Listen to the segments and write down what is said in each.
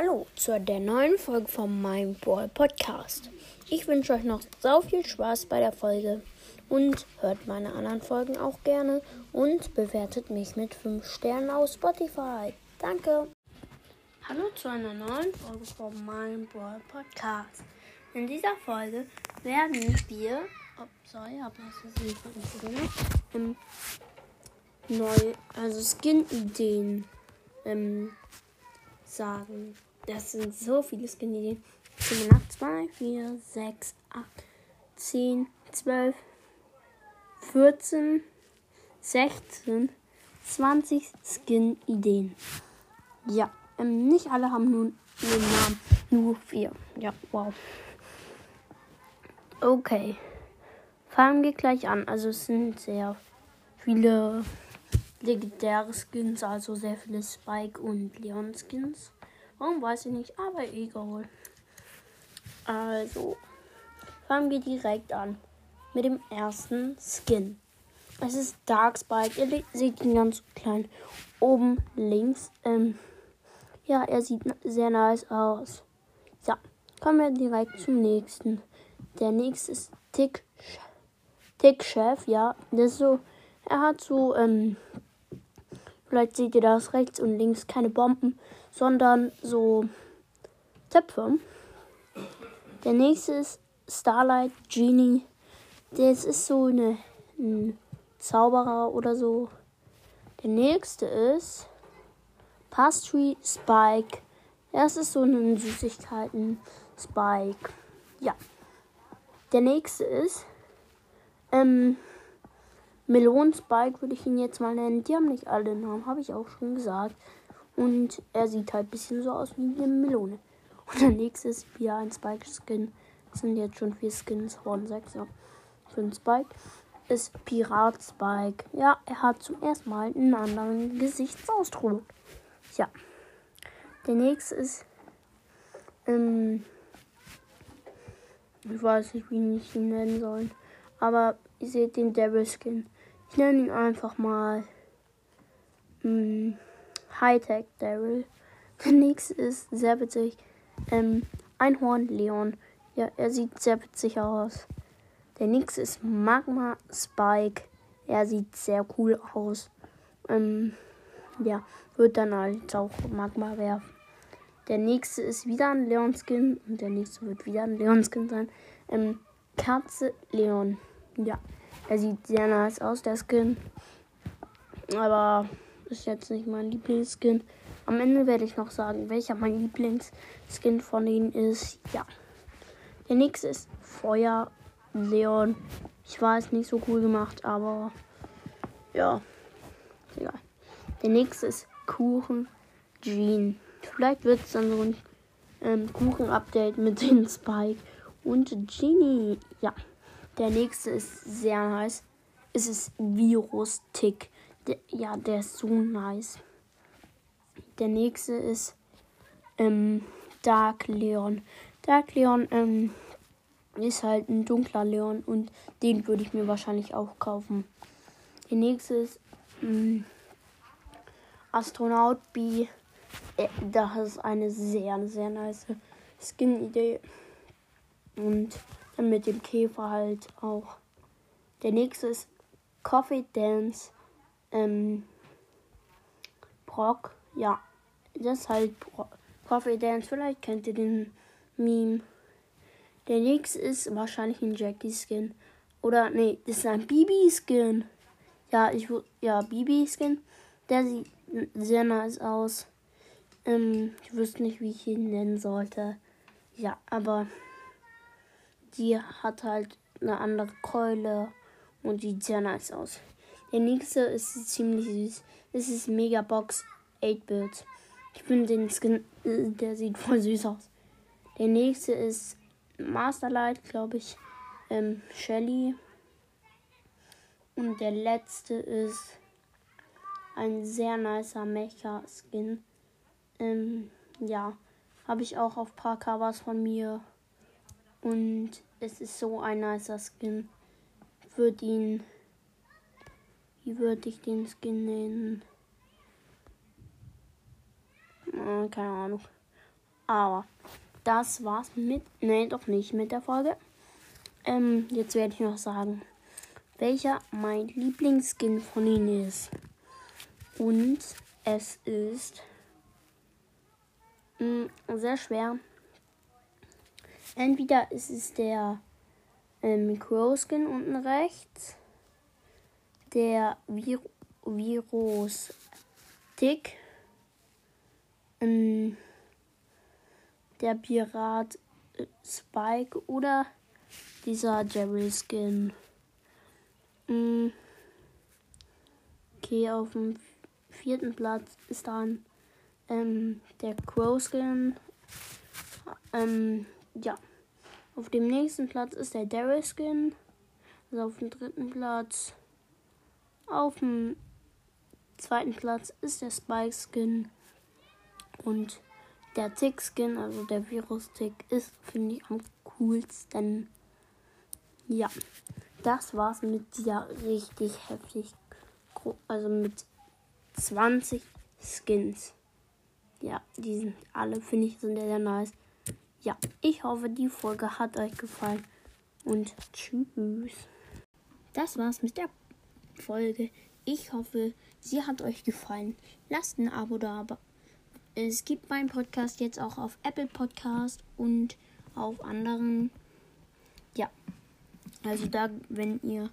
Hallo zu der neuen Folge von meinem Ball Podcast. Ich wünsche euch noch so viel Spaß bei der Folge und hört meine anderen Folgen auch gerne und bewertet mich mit 5 Sternen auf Spotify. Danke. Hallo zu einer neuen Folge von meinem Ball Podcast. In dieser Folge werden wir, oh, sorry, habe das nicht ähm, neu, also Skin-Ideen ähm, sagen. Das sind so viele Skin-Ideen. 2, 4, 6, 8, 10, 12, 14, 16, 20 Skin-Ideen. Ja, ähm, nicht alle haben nun einen Namen. Nur vier. Ja, wow. Okay. Fangen wir gleich an. Also es sind sehr viele legendäre Skins, also sehr viele Spike und Leon Skins. Warum weiß ich nicht, aber egal. Also, fangen wir direkt an mit dem ersten Skin. Es ist Dark Spike. Ihr seht ihn ganz klein oben links. Ähm, ja, er sieht sehr nice aus. Ja, kommen wir direkt zum nächsten. Der nächste ist Tick, Tick Chef. Ja, ist so. Er hat so ähm, Vielleicht seht ihr das rechts und links keine Bomben, sondern so Töpfe. Der nächste ist Starlight Genie. Das ist so eine, ein Zauberer oder so. Der nächste ist Pastry Spike. Das ist so ein Süßigkeiten Spike. Ja. Der nächste ist ähm, Melonspike würde ich ihn jetzt mal nennen. Die haben nicht alle Namen, habe ich auch schon gesagt. Und er sieht halt ein bisschen so aus wie eine Melone. Und der nächste ist wieder ein Spike-Skin. Das sind jetzt schon vier Skins, Horn 6, ja. Für einen Spike. Ist Pirat Spike. Ja, er hat zum ersten Mal einen anderen Gesichtsausdruck. Ja. Der nächste ist. Ähm, ich weiß nicht, wie ich ihn nennen soll. Aber ihr seht den Devil Skin. Ich nenne ihn einfach mal hm, Hightech Daryl. Der nächste ist sehr witzig. Ähm, Einhorn Leon. Ja, er sieht sehr witzig aus. Der nächste ist Magma Spike. Er sieht sehr cool aus. Ähm, ja, wird dann halt auch Magma werfen. Der nächste ist wieder ein Leon Skin und der nächste wird wieder ein Leon Skin sein. Ähm, Katze Leon. Ja, er sieht sehr nice aus, der Skin. Aber ist jetzt nicht mein Lieblingsskin. Am Ende werde ich noch sagen, welcher mein Lieblingsskin von ihnen ist. Ja. Der nächste ist Feuer Leon. Ich weiß, nicht so cool gemacht, aber ja. Egal. Der nächste ist Kuchen Jean. Vielleicht wird es dann so ein ähm, Kuchen-Update mit den Spike und Genie. Ja. Der nächste ist sehr nice. Es ist Virus Tick. Der, ja, der ist so nice. Der nächste ist ähm, Dark Leon. Dark Leon ähm, ist halt ein dunkler Leon und den würde ich mir wahrscheinlich auch kaufen. Der nächste ist ähm, Astronaut B. Äh, das ist eine sehr, sehr nice Skin-Idee. Und mit dem Käfer halt auch. Der nächste ist Coffee Dance. Ähm, Brock. Ja, das ist halt Brock. Coffee Dance. Vielleicht kennt ihr den Meme. Der nächste ist wahrscheinlich ein Jackie Skin. Oder, nee, das ist ein Bibi Skin. Ja, ich ja, Bibi Skin. Der sieht sehr nice aus. Ähm, ich wüsste nicht, wie ich ihn nennen sollte. Ja, aber die hat halt eine andere Keule und sieht sehr nice aus. Der nächste ist ziemlich süß. Das ist Megabox 8-Bit. Ich finde den Skin, äh, der sieht voll süß aus. Der nächste ist Masterlight, glaube ich. Ähm, Shelly. Und der letzte ist ein sehr nicer Mecha-Skin. Ähm, ja, habe ich auch auf paar Covers von mir. Und es ist so ein nicer Skin. Würde ihn. Wie würde ich den Skin nennen? Ah, keine Ahnung. Aber das war's mit. Nee, doch nicht mit der Folge. Ähm, jetzt werde ich noch sagen, welcher mein Lieblingsskin von ihnen ist. Und es ist mh, mm, sehr schwer. Entweder ist es der ähm, Crow Skin unten rechts, der Vir Virus Tick, ähm, der Pirat äh, Spike oder dieser Jerry Skin. Mhm. Okay, auf dem vierten Platz ist dann ähm, der Crow Skin. Ähm, ja. Auf dem nächsten Platz ist der Daryl Skin. Also auf dem dritten Platz. Auf dem zweiten Platz ist der Spike Skin. Und der Tick Skin, also der Virus Tick, ist, finde ich, am coolsten. Ja, das war's mit dieser richtig heftig. Also mit 20 Skins. Ja, die sind alle, finde ich, sind sehr nice. Ja, ich hoffe, die Folge hat euch gefallen. Und tschüss. Das war's mit der Folge. Ich hoffe, sie hat euch gefallen. Lasst ein Abo da. Es gibt meinen Podcast jetzt auch auf Apple Podcast und auf anderen. Ja. Also da, wenn ihr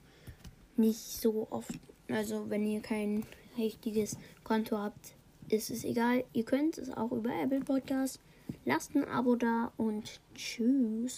nicht so oft, also wenn ihr kein richtiges Konto habt, ist es egal. Ihr könnt es auch über Apple Podcast. Lasst ein Abo da und tschüss.